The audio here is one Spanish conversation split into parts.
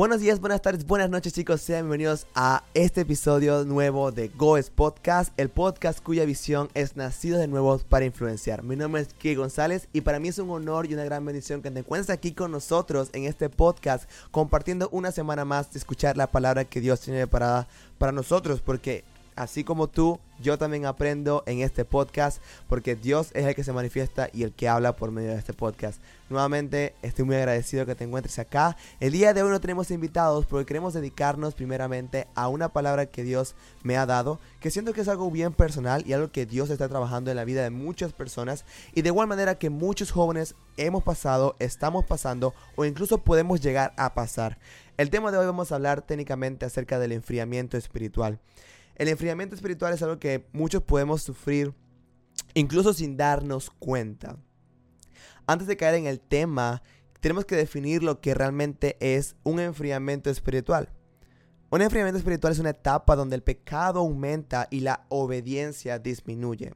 Buenos días, buenas tardes, buenas noches chicos, sean bienvenidos a este episodio nuevo de Goes Podcast, el podcast cuya visión es nacido de nuevo para influenciar. Mi nombre es Kike González y para mí es un honor y una gran bendición que te encuentres aquí con nosotros en este podcast compartiendo una semana más de escuchar la palabra que Dios tiene preparada para nosotros porque así como tú, yo también aprendo en este podcast porque Dios es el que se manifiesta y el que habla por medio de este podcast. Nuevamente estoy muy agradecido que te encuentres acá. El día de hoy no tenemos invitados porque queremos dedicarnos primeramente a una palabra que Dios me ha dado, que siento que es algo bien personal y algo que Dios está trabajando en la vida de muchas personas y de igual manera que muchos jóvenes hemos pasado, estamos pasando o incluso podemos llegar a pasar. El tema de hoy vamos a hablar técnicamente acerca del enfriamiento espiritual. El enfriamiento espiritual es algo que muchos podemos sufrir incluso sin darnos cuenta. Antes de caer en el tema, tenemos que definir lo que realmente es un enfriamiento espiritual. Un enfriamiento espiritual es una etapa donde el pecado aumenta y la obediencia disminuye.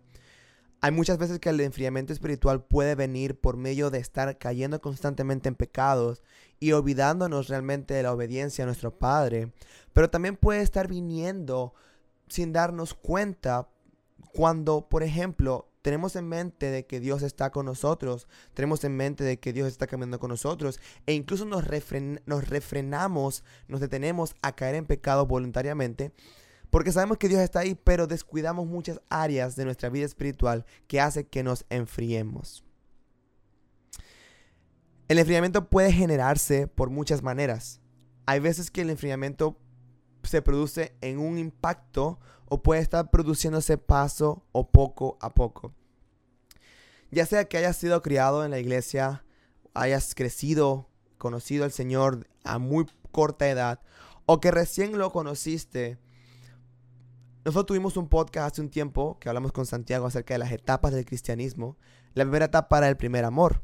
Hay muchas veces que el enfriamiento espiritual puede venir por medio de estar cayendo constantemente en pecados y olvidándonos realmente de la obediencia a nuestro Padre, pero también puede estar viniendo sin darnos cuenta cuando, por ejemplo, tenemos en mente de que Dios está con nosotros, tenemos en mente de que Dios está caminando con nosotros e incluso nos, nos refrenamos, nos detenemos a caer en pecado voluntariamente porque sabemos que Dios está ahí, pero descuidamos muchas áreas de nuestra vida espiritual que hace que nos enfriemos. El enfriamiento puede generarse por muchas maneras. Hay veces que el enfriamiento se produce en un impacto o puede estar produciéndose paso o poco a poco. Ya sea que hayas sido criado en la iglesia, hayas crecido, conocido al Señor a muy corta edad, o que recién lo conociste. Nosotros tuvimos un podcast hace un tiempo que hablamos con Santiago acerca de las etapas del cristianismo. La primera etapa era el primer amor.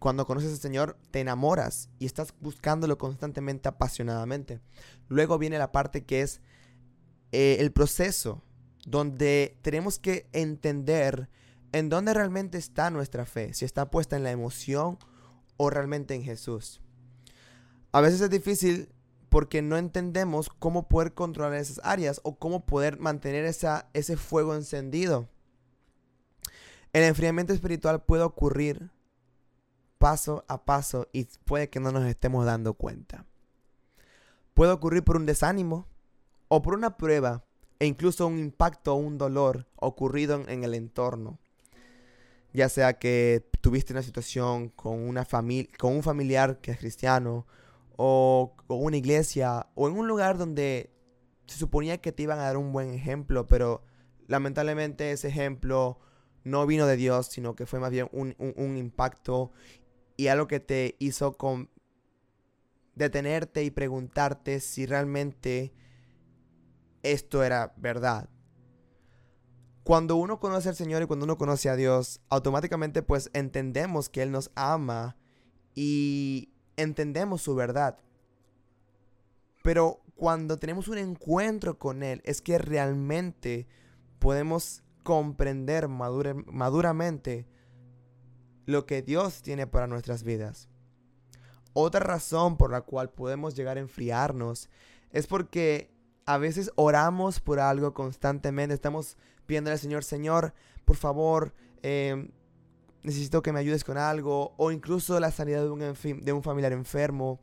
Cuando conoces al Señor, te enamoras y estás buscándolo constantemente, apasionadamente. Luego viene la parte que es eh, el proceso, donde tenemos que entender en dónde realmente está nuestra fe, si está puesta en la emoción o realmente en Jesús. A veces es difícil porque no entendemos cómo poder controlar esas áreas o cómo poder mantener esa, ese fuego encendido. El enfriamiento espiritual puede ocurrir paso a paso y puede que no nos estemos dando cuenta. Puede ocurrir por un desánimo o por una prueba e incluso un impacto o un dolor ocurrido en, el entorno. Ya sea que tuviste una situación con, una con un familiar que es cristiano o con una iglesia o en un lugar donde se suponía que te iban a dar un buen ejemplo, pero lamentablemente ese ejemplo no vino de Dios, sino que fue más bien un impacto y algo que te hizo con detenerte y preguntarte si realmente esto era verdad. Cuando uno conoce al Señor y cuando uno conoce a Dios, automáticamente pues entendemos que Él nos ama y entendemos su verdad. Pero cuando tenemos un encuentro con Él, es que realmente podemos comprender maduramente lo que Dios tiene para nuestras vidas. Otra razón por la cual podemos llegar a enfriarnos es porque a veces oramos por algo constantemente. Estamos pidiendo al Señor, Señor, por favor, em, necesito que me ayudes con algo. O incluso la sanidad de un, de un familiar enfermo.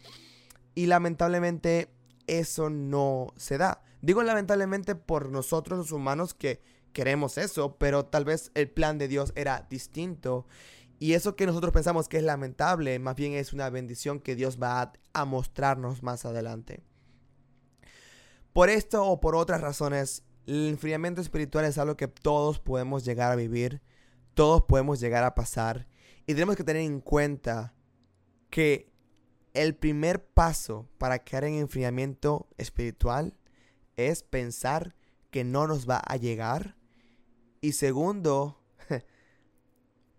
Y lamentablemente eso no se da. Digo lamentablemente por nosotros los humanos que queremos eso, pero tal vez el plan de Dios era distinto. Y eso que nosotros pensamos que es lamentable, más bien es una bendición que Dios va a, mostrarnos más adelante. Por esto o por otras razones, el enfriamiento espiritual es algo que todos podemos llegar a vivir, todos podemos llegar a pasar. Y tenemos que tener en cuenta que el primer paso para caer en enfriamiento espiritual es pensar que no nos va a llegar. Y segundo,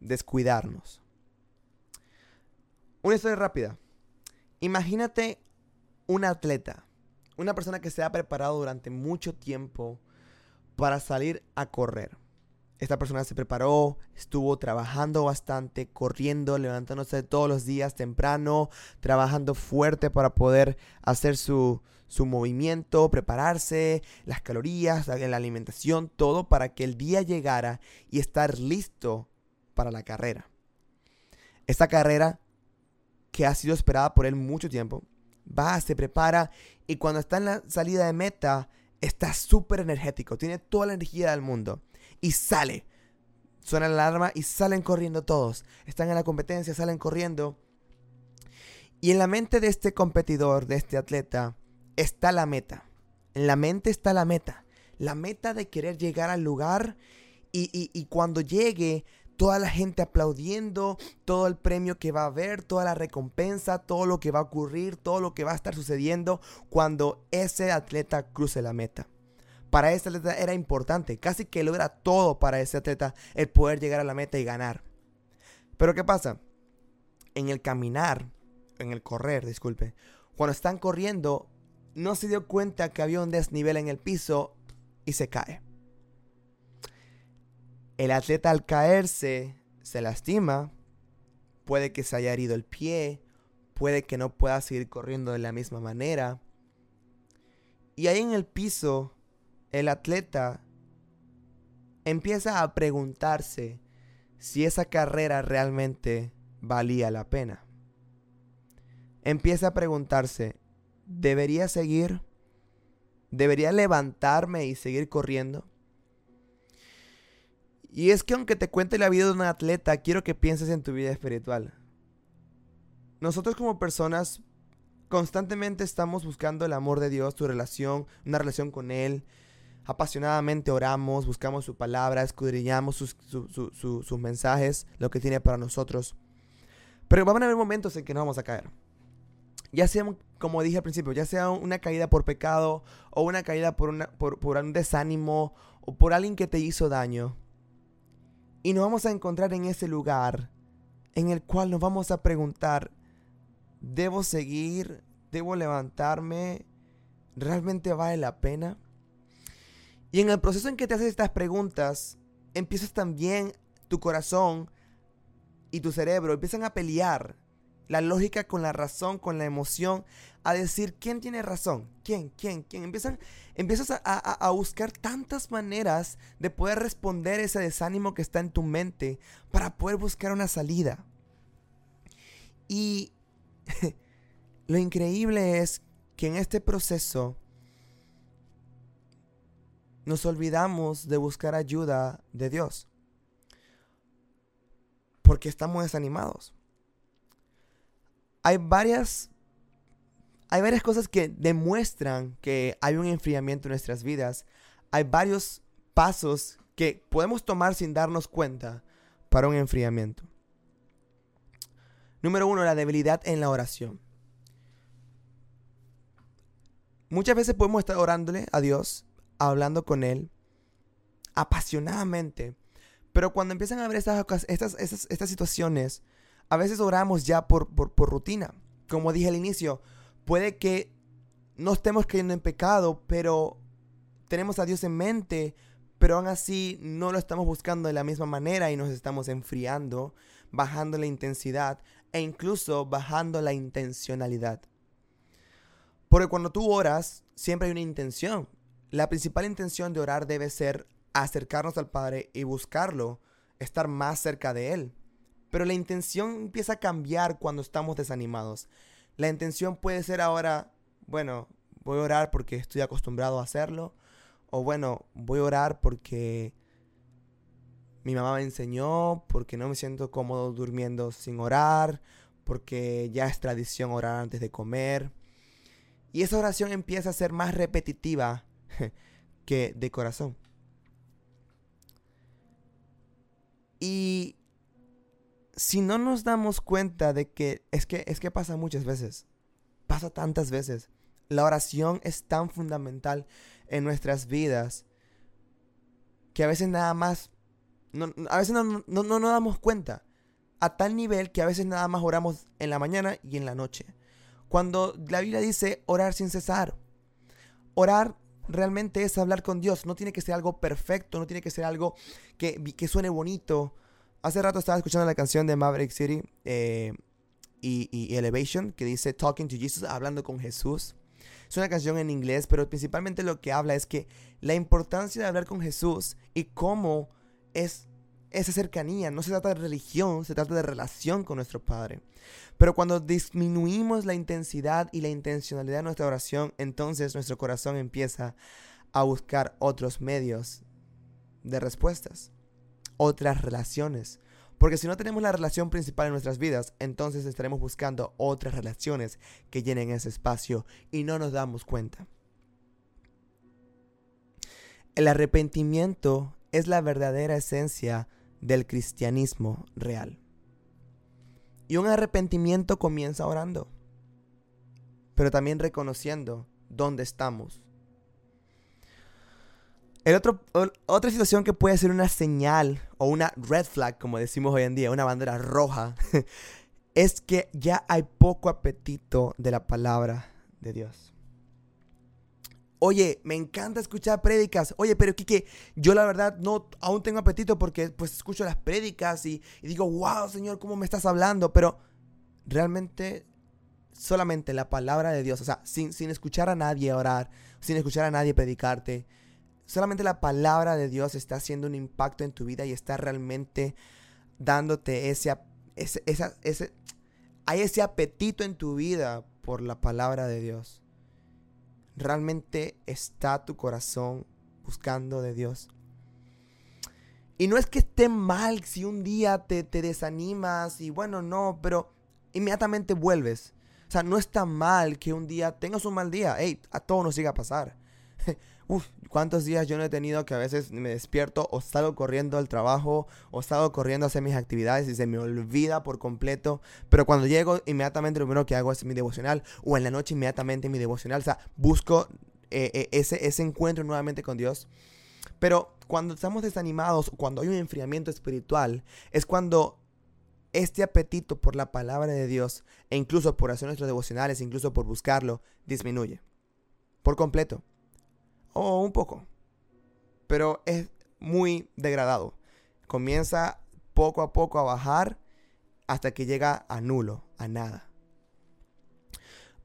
descuidarnos. Una historia rápida. Imagínate un atleta, una persona que se ha preparado durante mucho tiempo para salir a correr. esta persona se preparó, estuvo trabajando bastante, corriendo, levantándose todos los días temprano, trabajando fuerte para poder hacer su, su movimiento, prepararse, las calorías, la alimentación, todo para que el día llegara y estar listo para la carrera. Esta carrera que ha sido esperada por él mucho tiempo, va, se prepara y cuando está en la salida de meta, está súper energético, tiene toda la energía del mundo y sale. Suena la alarma y salen corriendo todos. Están en la competencia, salen corriendo. Y en la mente de este competidor, de este atleta, está la meta. En la mente está la meta. La meta de querer llegar al lugar y, y cuando llegue, toda la gente aplaudiendo, todo el premio que va a haber, toda la recompensa, todo lo que va a ocurrir, todo lo que va a estar sucediendo cuando ese atleta cruce la meta para ese atleta era importante. Casi que logra todo para ese atleta el poder llegar a la meta y ganar. Pero ¿qué pasa? En el caminar, en el correr, disculpe, cuando están corriendo, no se dio cuenta que había un desnivel en el piso y se cae. El atleta al caerse se lastima, puede que se haya herido el pie, puede que no pueda seguir corriendo de la misma manera. Y ahí en el piso el atleta empieza a preguntarse si esa carrera realmente valía la pena. Empieza a preguntarse, ¿debería seguir? ¿Debería levantarme y seguir corriendo? Y es que aunque te cuente la vida de un atleta, quiero que pienses en tu vida espiritual. Nosotros como personas constantemente estamos buscando el amor de Dios, tu relación, una relación con Él, apasionadamente oramos, buscamos su palabra, escudriñamos sus, mensajes, lo que tiene para nosotros. Pero van a haber momentos en que no vamos a caer. Ya sea, como dije al principio, ya sea una caída por pecado o una caída por un desánimo o por alguien que te hizo daño. Y nos vamos a encontrar en ese lugar en el cual nos vamos a preguntar, ¿debo seguir? ¿Debo levantarme? ¿Realmente vale la pena? Y en el proceso en que te haces estas preguntas, empiezas también tu corazón y tu cerebro empiezan a pelear la lógica con la razón, con la emoción, a decir quién tiene razón, quién, quién, quién. Empiezan, empiezas a, a, buscar tantas maneras de poder responder ese desánimo que está en tu mente para poder buscar una salida. Y lo increíble es que en este proceso nos olvidamos de buscar ayuda de Dios. Porque estamos desanimados. Hay varias hay varias cosas que demuestran que hay un enfriamiento en nuestras vidas. Hay varios pasos que podemos tomar sin darnos cuenta para un enfriamiento. Número uno, la debilidad en la oración. Muchas veces podemos estar orándole a Dios hablando con Él apasionadamente. Pero cuando empiezan a ver estas, estas, estas, situaciones, a veces oramos ya por, por, por rutina. Como dije al inicio, puede que no estemos cayendo en pecado, pero tenemos a Dios en mente, pero aún así no lo estamos buscando de la misma manera y nos estamos enfriando, bajando la intensidad e incluso bajando la intencionalidad. Porque cuando tú oras, siempre hay una intención. La principal intención de orar debe ser acercarnos al Padre y buscarlo, estar más cerca de Él. Pero la intención empieza a cambiar cuando estamos desanimados. La intención puede ser ahora, bueno, voy a orar porque estoy acostumbrado a hacerlo. O bueno, voy a orar porque mi mamá me enseñó, porque no me siento cómodo durmiendo sin orar, porque ya es tradición orar antes de comer. Y esa oración empieza a ser más repetitiva que de corazón. Y si no nos damos cuenta de que es que es que pasa muchas veces, pasa tantas veces. La oración es tan fundamental en nuestras vidas que a veces nada más a veces no, no, no nos damos cuenta a tal nivel que a veces nada más oramos en la mañana y en la noche. Cuando la Biblia dice orar sin cesar, orar realmente es hablar con Dios. No tiene que ser algo perfecto, no tiene que ser algo que, que suene bonito. Hace rato estaba escuchando la canción de Maverick City eh, y, y, Elevation que dice Talking to Jesus, hablando con Jesús. Es una canción en inglés, pero principalmente lo que habla es que la importancia de hablar con Jesús y cómo es esa cercanía. No se trata de religión, se trata de relación con nuestro Padre. Pero cuando disminuimos la intensidad y la intencionalidad de nuestra oración, entonces nuestro corazón empieza a buscar otros medios de respuestas, otras relaciones. Porque si no tenemos la relación principal en nuestras vidas, entonces estaremos buscando otras relaciones que llenen ese espacio y no nos damos cuenta. El arrepentimiento es la verdadera esencia del cristianismo real. Y un arrepentimiento comienza orando, pero también reconociendo dónde estamos. El otro, otra situación que puede ser una señal o una red flag, como decimos hoy en día, una bandera roja, es que ya hay poco apetito de la palabra de Dios. Oye, me encanta escuchar prédicas. Oye, pero Kike, yo la verdad no aún tengo apetito porque pues escucho las prédicas y, digo, wow, Señor, ¿cómo me estás hablando? Pero realmente solamente la palabra de Dios, o sea, sin, sin escuchar a nadie orar, sin escuchar a nadie predicarte, solamente la palabra de Dios está haciendo un impacto en tu vida y está realmente dándote ese, ese, ese, hay ese apetito en tu vida por la palabra de Dios realmente está tu corazón buscando de Dios. Y no es que esté mal si un día te, te desanimas y bueno, no, pero inmediatamente vuelves. O sea, no está mal que un día tengas un mal día. Hey, a todos nos llega a pasar. Uf, cuántos días yo no he tenido que a veces me despierto o salgo corriendo al trabajo o salgo corriendo a hacer mis actividades y se me olvida por completo. Pero cuando llego, inmediatamente lo primero que hago es mi devocional o en la noche inmediatamente mi devocional. O sea, busco eh, eh, ese, ese encuentro nuevamente con Dios. Pero cuando estamos desanimados, cuando hay un enfriamiento espiritual, es cuando este apetito por la palabra de Dios, e incluso por hacer nuestros devocionales, incluso por buscarlo, disminuye. Por completo o un poco, pero es muy degradado. Comienza poco a poco a bajar hasta que llega a nulo, a nada.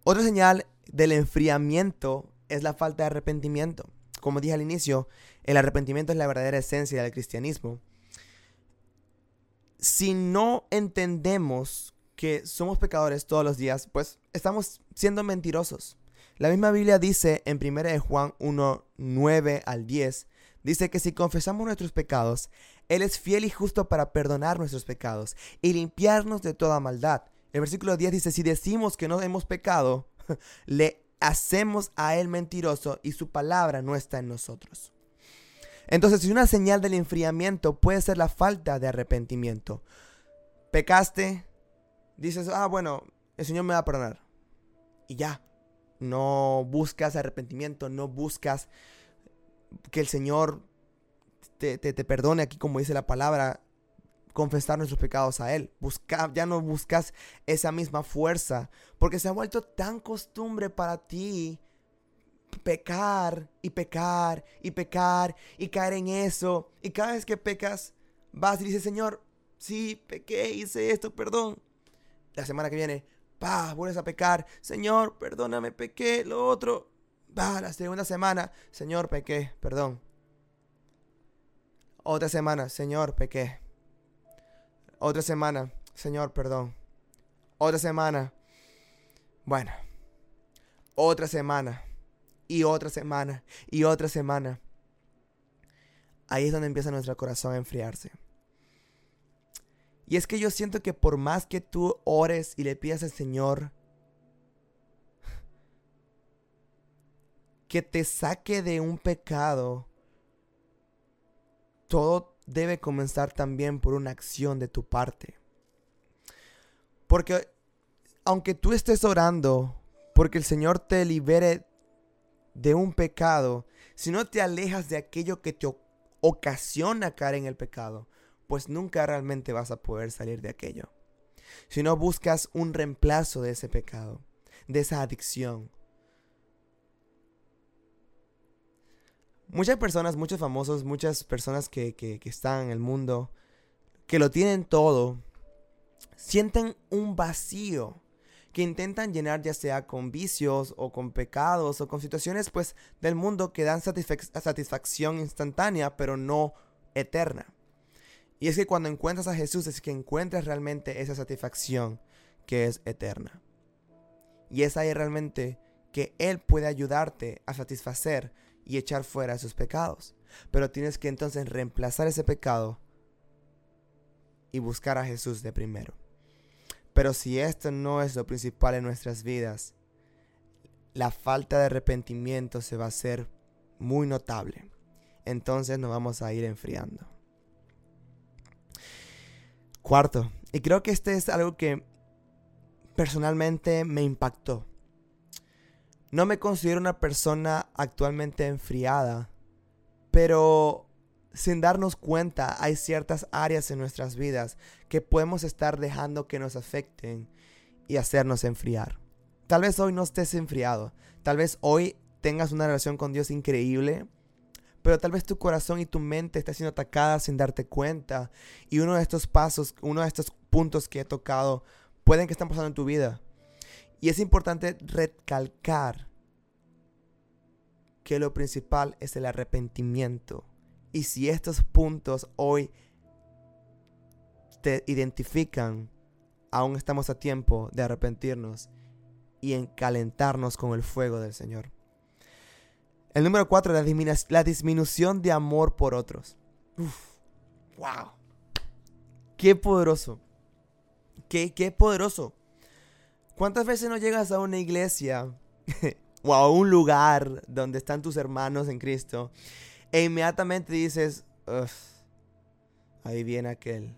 Otra señal del enfriamiento es la falta de arrepentimiento. Como dije al inicio, el arrepentimiento es la verdadera esencia del cristianismo. Si no entendemos que somos pecadores todos los días, pues estamos siendo mentirosos. La misma Biblia dice en 1 Juan 1, 9 al 10, dice que si confesamos nuestros pecados, Él es fiel y justo para perdonar nuestros pecados y limpiarnos de toda maldad. El versículo 10 dice, si decimos que no hemos pecado, le hacemos a Él mentiroso y su palabra no está en nosotros. Entonces, si una señal del enfriamiento puede ser la falta de arrepentimiento. Pecaste, dices, ah, bueno, el Señor me va a perdonar. Y ya, no buscas arrepentimiento, no buscas que el Señor te, perdone aquí como dice la palabra, confesar nuestros pecados a Él. Busca, ya no buscas esa misma fuerza, porque se ha vuelto tan costumbre para ti pecar y pecar y pecar y caer en eso. Y cada vez que pecas, vas y dices, Señor, sí, pequé, hice esto, perdón. La semana que viene, va, vuelves a pecar, Señor, perdóname, pequé, lo otro, va, la segunda semana, Señor, pequé, perdón. Otra semana, Señor, pequé. Otra semana, Señor, perdón. Otra semana, bueno, otra semana, y otra semana, y otra semana. Ahí es donde empieza nuestro corazón a enfriarse. Y es que yo siento que por más que tú ores y le pidas al Señor que te saque de un pecado, todo debe comenzar también por una acción de tu parte. Porque aunque tú estés orando porque el Señor te libere de un pecado, si no te alejas de aquello que te ocasiona caer en el pecado, pues nunca realmente vas a poder salir de aquello. Si no buscas un reemplazo de ese pecado, de esa adicción. Muchas personas, muchos famosos, muchas personas que, que, están en el mundo, que lo tienen todo, sienten un vacío que intentan llenar ya sea con vicios o con pecados o con situaciones pues del mundo que dan satisfacción instantánea pero no eterna. Y es que cuando encuentras a Jesús es que encuentras realmente esa satisfacción que es eterna. Y es ahí realmente que Él puede ayudarte a satisfacer y echar fuera esos pecados. Pero tienes que entonces reemplazar ese pecado y buscar a Jesús de primero. Pero si esto no es lo principal en nuestras vidas, la falta de arrepentimiento se va a hacer muy notable. Entonces nos vamos a ir enfriando. Cuarto, y creo que este es algo que personalmente me impactó. No me considero una persona actualmente enfriada, pero sin darnos cuenta hay ciertas áreas en nuestras vidas que podemos estar dejando que nos afecten y hacernos enfriar. Tal vez hoy no estés enfriado, tal vez hoy tengas una relación con Dios increíble, pero tal vez tu corazón y tu mente estén siendo atacadas sin darte cuenta y uno de estos pasos, uno de estos puntos que he tocado pueden que estén pasando en tu vida. Y es importante recalcar que lo principal es el arrepentimiento y si estos puntos hoy te identifican, aún estamos a tiempo de arrepentirnos y en calentarnos con el fuego del Señor. El número cuatro, la, disminución de amor por otros. wow. Qué poderoso. Qué, qué poderoso. ¿Cuántas veces no llegas a una iglesia o a un lugar donde están tus hermanos en Cristo e inmediatamente dices, ahí viene aquel.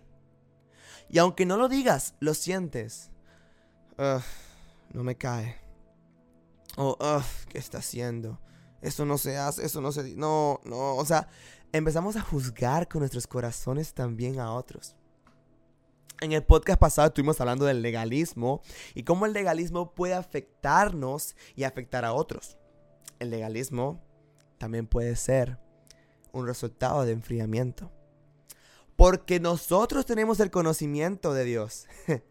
Y aunque no lo digas, lo sientes. no me cae. O, ¿qué está haciendo? Eso no se hace, eso no se... No, no, o sea, empezamos a juzgar con nuestros corazones también a otros. En el podcast pasado estuvimos hablando del legalismo y cómo el legalismo puede afectarnos y afectar a otros. El legalismo también puede ser un resultado de enfriamiento. Porque nosotros tenemos el conocimiento de Dios.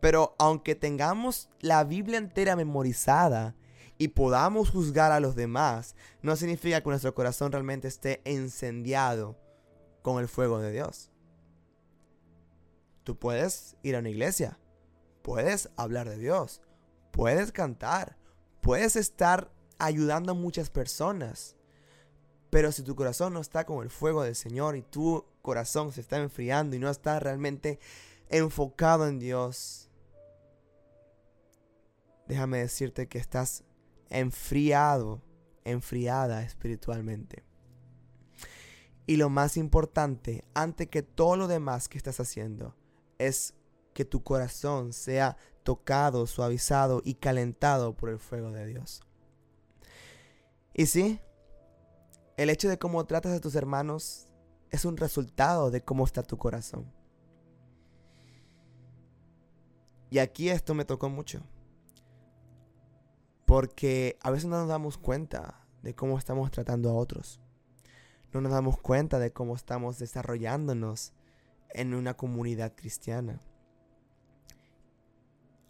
Pero aunque tengamos la Biblia entera memorizada y podamos juzgar a los demás, no significa que nuestro corazón realmente esté encendiado con el fuego de Dios. Tú puedes ir a una iglesia, puedes hablar de Dios, puedes cantar, puedes estar ayudando a muchas personas. Pero si tu corazón no está con el fuego del Señor y tu corazón se está enfriando y no está realmente enfocado en Dios, déjame decirte que estás enfriado, enfriada espiritualmente. Y lo más importante, antes que todo lo demás que estás haciendo, es que tu corazón sea tocado, suavizado y calentado por el fuego de Dios. Y sí, el hecho de cómo tratas a tus hermanos es un resultado de cómo está tu corazón. Y aquí esto me tocó mucho. Porque a veces no nos damos cuenta de cómo estamos tratando a otros. No nos damos cuenta de cómo estamos desarrollándonos en una comunidad cristiana.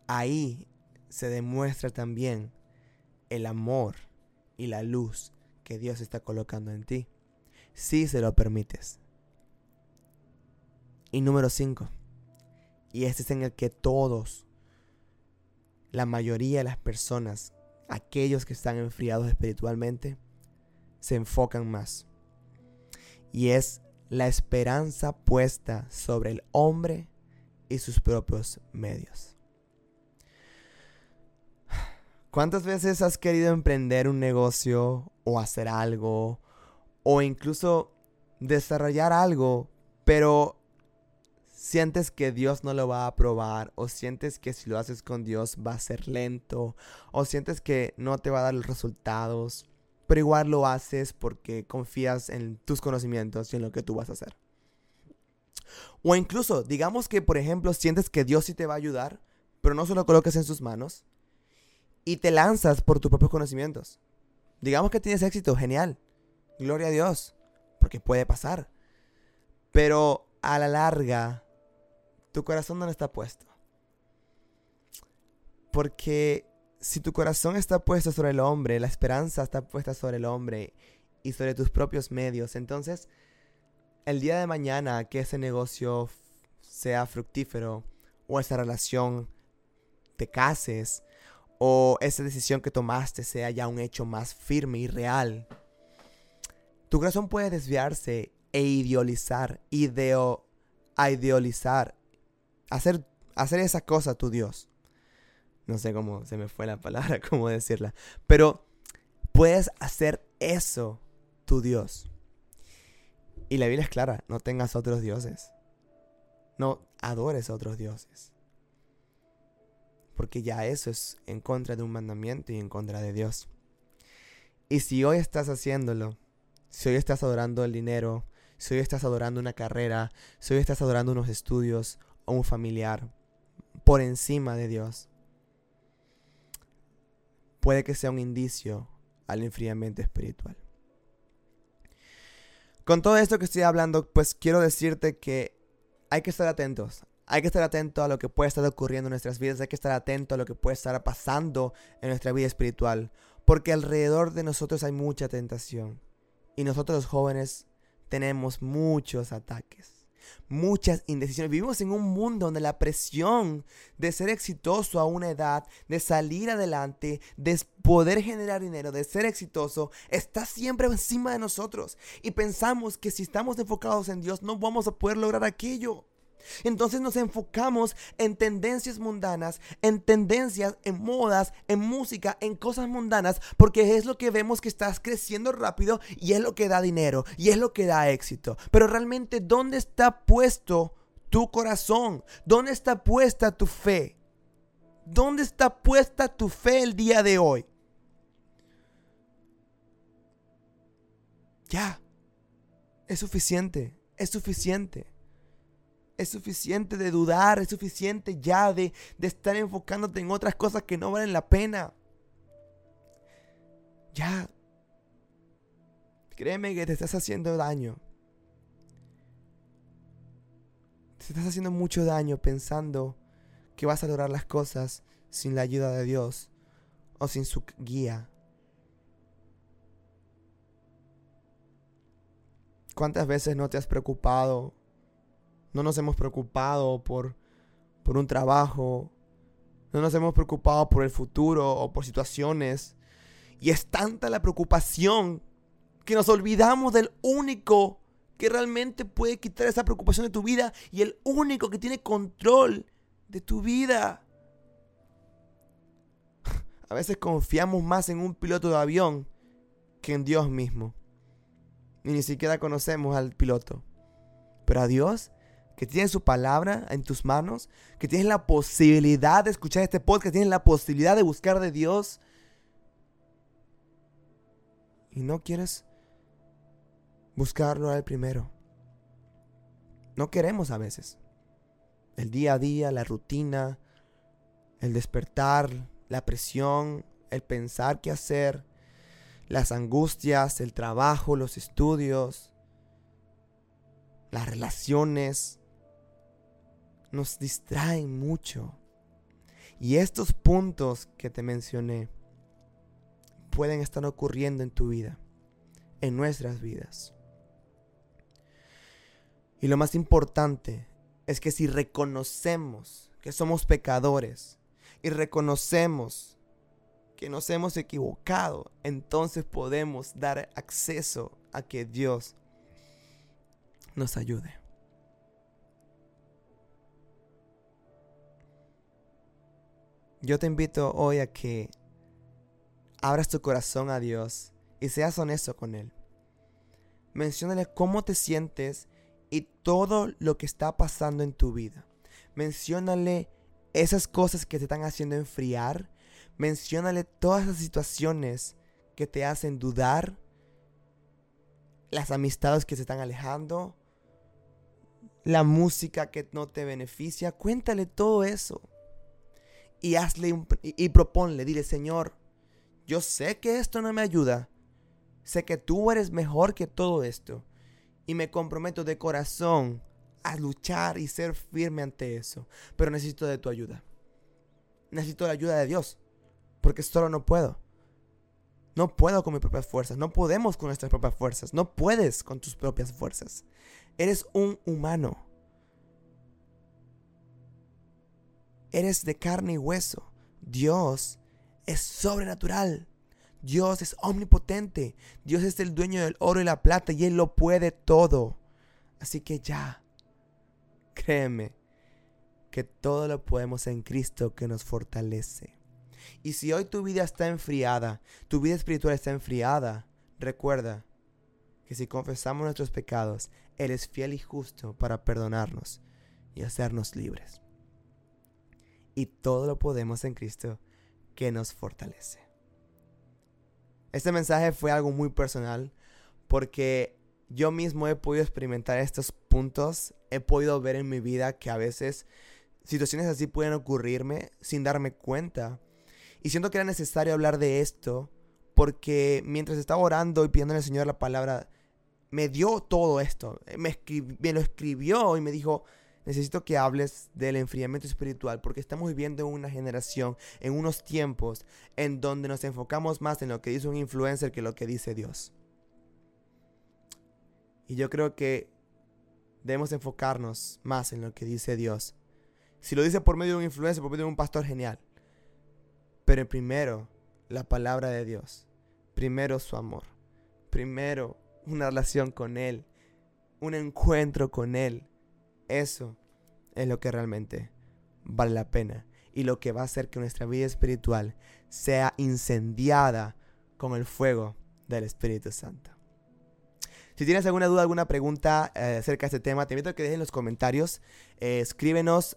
Ahí se demuestra también el amor y la luz que Dios está colocando en ti, si se lo permites. Y número 5. Y este es en el que todos, la mayoría de las personas, aquellos que están enfriados espiritualmente, se enfocan más. Y es la esperanza puesta sobre el hombre y sus propios medios. ¿Cuántas veces has querido emprender un negocio o hacer algo o incluso desarrollar algo, pero sientes que Dios no lo va a aprobar o sientes que si lo haces con Dios va a ser lento o sientes que no te va a dar los resultados, pero igual lo haces porque confías en tus conocimientos y en lo que tú vas a hacer? O incluso, digamos que por ejemplo sientes que Dios sí te va a ayudar, pero no se lo coloques en sus manos y te lanzas por tus propios conocimientos. Digamos que tienes éxito, genial. Gloria a Dios, porque puede pasar. Pero a la larga, tu corazón no está puesto. Porque si tu corazón está puesto sobre el hombre, la esperanza está puesta sobre el hombre y sobre tus propios medios, entonces el día de mañana que ese negocio sea fructífero o esa relación te cases o esa decisión que tomaste sea ya un hecho más firme y real, tu corazón puede desviarse e idealizar, ideo, a idealizar, hacer, hacer esa cosa tu Dios. No sé cómo se me fue la palabra, cómo decirla. Pero puedes hacer eso tu Dios. Y la Biblia es clara, no tengas otros dioses. No adores a otros dioses. Porque ya eso es en contra de un mandamiento y en contra de Dios. Y si hoy estás haciéndolo, si hoy estás adorando el dinero, si hoy estás adorando una carrera, si hoy estás adorando unos estudios o un familiar por encima de Dios, puede que sea un indicio al enfriamiento espiritual. Con todo esto que estoy hablando, pues quiero decirte que hay que estar atentos. Hay que estar atento a lo que puede estar ocurriendo en nuestras vidas. Hay que estar atento a lo que puede estar pasando en nuestra vida espiritual. Porque alrededor de nosotros hay mucha tentación. Y nosotros los jóvenes tenemos muchos ataques muchas indecisiones. Vivimos en un mundo donde la presión de ser exitoso a una edad, de salir adelante, de poder generar dinero, de ser exitoso, está siempre encima de nosotros. Y pensamos que si estamos enfocados en Dios no vamos a poder lograr aquello. Entonces nos enfocamos en tendencias mundanas, en tendencias, en modas, en música, en cosas mundanas, porque es lo que vemos que estás creciendo rápido y es lo que da dinero y es lo que da éxito. Pero realmente, ¿dónde está puesto tu corazón? ¿Dónde está puesta tu fe? ¿Dónde está puesta tu fe el día de hoy? Ya, es suficiente, es suficiente. Es suficiente de dudar, es suficiente ya de, estar enfocándote en otras cosas que no valen la pena. Ya. Créeme que te estás haciendo daño. Te estás haciendo mucho daño pensando que vas a lograr las cosas sin la ayuda de Dios o sin su guía. ¿Cuántas veces no te has preocupado no nos hemos preocupado por, por un trabajo. No nos hemos preocupado por el futuro o por situaciones. Y es tanta la preocupación que nos olvidamos del único que realmente puede quitar esa preocupación de tu vida y el único que tiene control de tu vida. A veces confiamos más en un piloto de avión que en Dios mismo. Y ni siquiera conocemos al piloto. Pero a Dios que tienes su palabra en tus manos, que tienes la posibilidad de escuchar este podcast, tienes la posibilidad de buscar de Dios. Y no quieres buscarlo al primero. No queremos a veces. El día a día, la rutina, el despertar, la presión, el pensar qué hacer, las angustias, el trabajo, los estudios, las relaciones, nos distraen mucho. Y estos puntos que te mencioné pueden estar ocurriendo en tu vida, en nuestras vidas. Y lo más importante es que si reconocemos que somos pecadores y reconocemos que nos hemos equivocado, entonces podemos dar acceso a que Dios nos ayude. Yo te invito hoy a que abras tu corazón a Dios y seas honesto con Él. Menciónale cómo te sientes y todo lo que está pasando en tu vida. Menciónale esas cosas que te están haciendo enfriar. Menciónale todas las situaciones que te hacen dudar. Las amistades que se están alejando. La música que no te beneficia. Cuéntale todo eso y hazle y, proponle, dile, Señor, yo sé que esto no me ayuda. Sé que tú eres mejor que todo esto. Y me comprometo de corazón a luchar y ser firme ante eso. Pero necesito de tu ayuda. Necesito la ayuda de Dios. Porque solo no puedo. No puedo con mis propias fuerzas. No podemos con nuestras propias fuerzas. No puedes con tus propias fuerzas. Eres un humano. Eres de carne y hueso. Dios es sobrenatural. Dios es omnipotente. Dios es el dueño del oro y la plata y Él lo puede todo. Así que ya, créeme que todo lo podemos en Cristo que nos fortalece. Y si hoy tu vida está enfriada, tu vida espiritual está enfriada, recuerda que si confesamos nuestros pecados, Él es fiel y justo para perdonarnos y hacernos libres. Y todo lo podemos en Cristo que nos fortalece. Este mensaje fue algo muy personal porque yo mismo he podido experimentar estos puntos, he podido ver en mi vida que a veces situaciones así pueden ocurrirme sin darme cuenta. Y siento que era necesario hablar de esto porque mientras estaba orando y pidiendo al Señor la palabra, me dio todo esto. Me, me lo escribió y me dijo, necesito que hables del enfriamiento espiritual porque estamos viviendo en una generación, en unos tiempos en donde nos enfocamos más en lo que dice un influencer que lo que dice Dios. Y yo creo que debemos enfocarnos más en lo que dice Dios. Si lo dice por medio de un influencer, por medio de un pastor, genial. Pero primero, la palabra de Dios. Primero su amor. Primero una relación con Él. Un encuentro con Él. Eso es lo que realmente vale la pena y lo que va a hacer que nuestra vida espiritual sea incendiada con el fuego del Espíritu Santo. Si tienes alguna duda, alguna pregunta eh, acerca de este tema, te invito a que dejes en los comentarios. Eh, escríbenos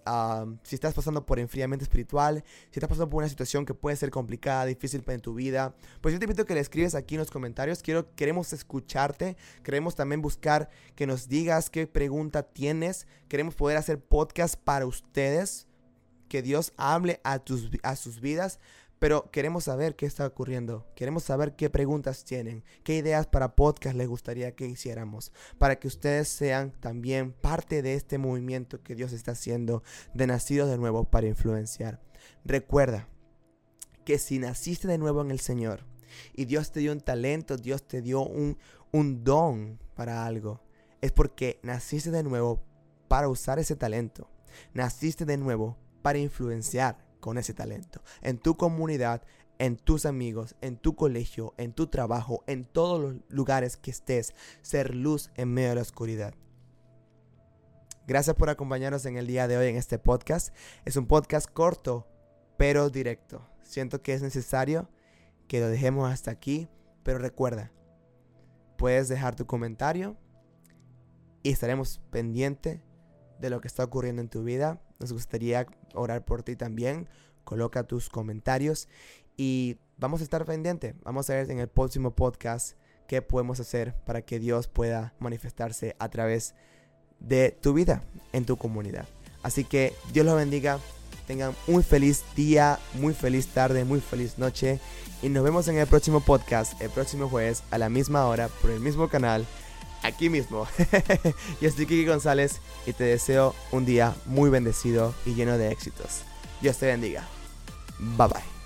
si estás pasando por enfriamiento espiritual, si estás pasando por una situación que puede ser complicada, difícil en tu vida. Pues yo te invito a que le escribes aquí en los comentarios. Quiero, queremos escucharte. Queremos también buscar que nos digas qué pregunta tienes. Queremos poder hacer podcast para ustedes. Que Dios hable a, tus, a sus vidas. Pero queremos saber qué está ocurriendo, queremos saber qué preguntas tienen, qué ideas para podcast les gustaría que hiciéramos, para que ustedes sean también parte de este movimiento que Dios está haciendo de nacidos de nuevo para influenciar. Recuerda que si naciste de nuevo en el Señor y Dios te dio un talento, Dios te dio un, un don para algo, es porque naciste de nuevo para usar ese talento, naciste de nuevo para influenciar con ese talento. En tu comunidad, en tus amigos, en tu colegio, en tu trabajo, en todos los lugares que estés, ser luz en medio de la oscuridad. Gracias por acompañarnos en el día de hoy en este podcast. Es un podcast corto, pero directo. Siento que es necesario que lo dejemos hasta aquí, pero recuerda, puedes dejar tu comentario y estaremos pendientes de lo que está ocurriendo en tu vida. Nos gustaría orar por ti también. Coloca tus comentarios y vamos a estar pendientes. Vamos a ver en el próximo podcast qué podemos hacer para que Dios pueda manifestarse a través de tu vida en tu comunidad. Así que Dios los bendiga. Tengan un feliz día, muy feliz tarde, muy feliz noche. Y nos vemos en el próximo podcast, el próximo jueves, a la misma hora, por el mismo canal aquí mismo. Yo soy Kiki González y te deseo un día muy bendecido y lleno de éxitos. Dios te bendiga. Bye bye.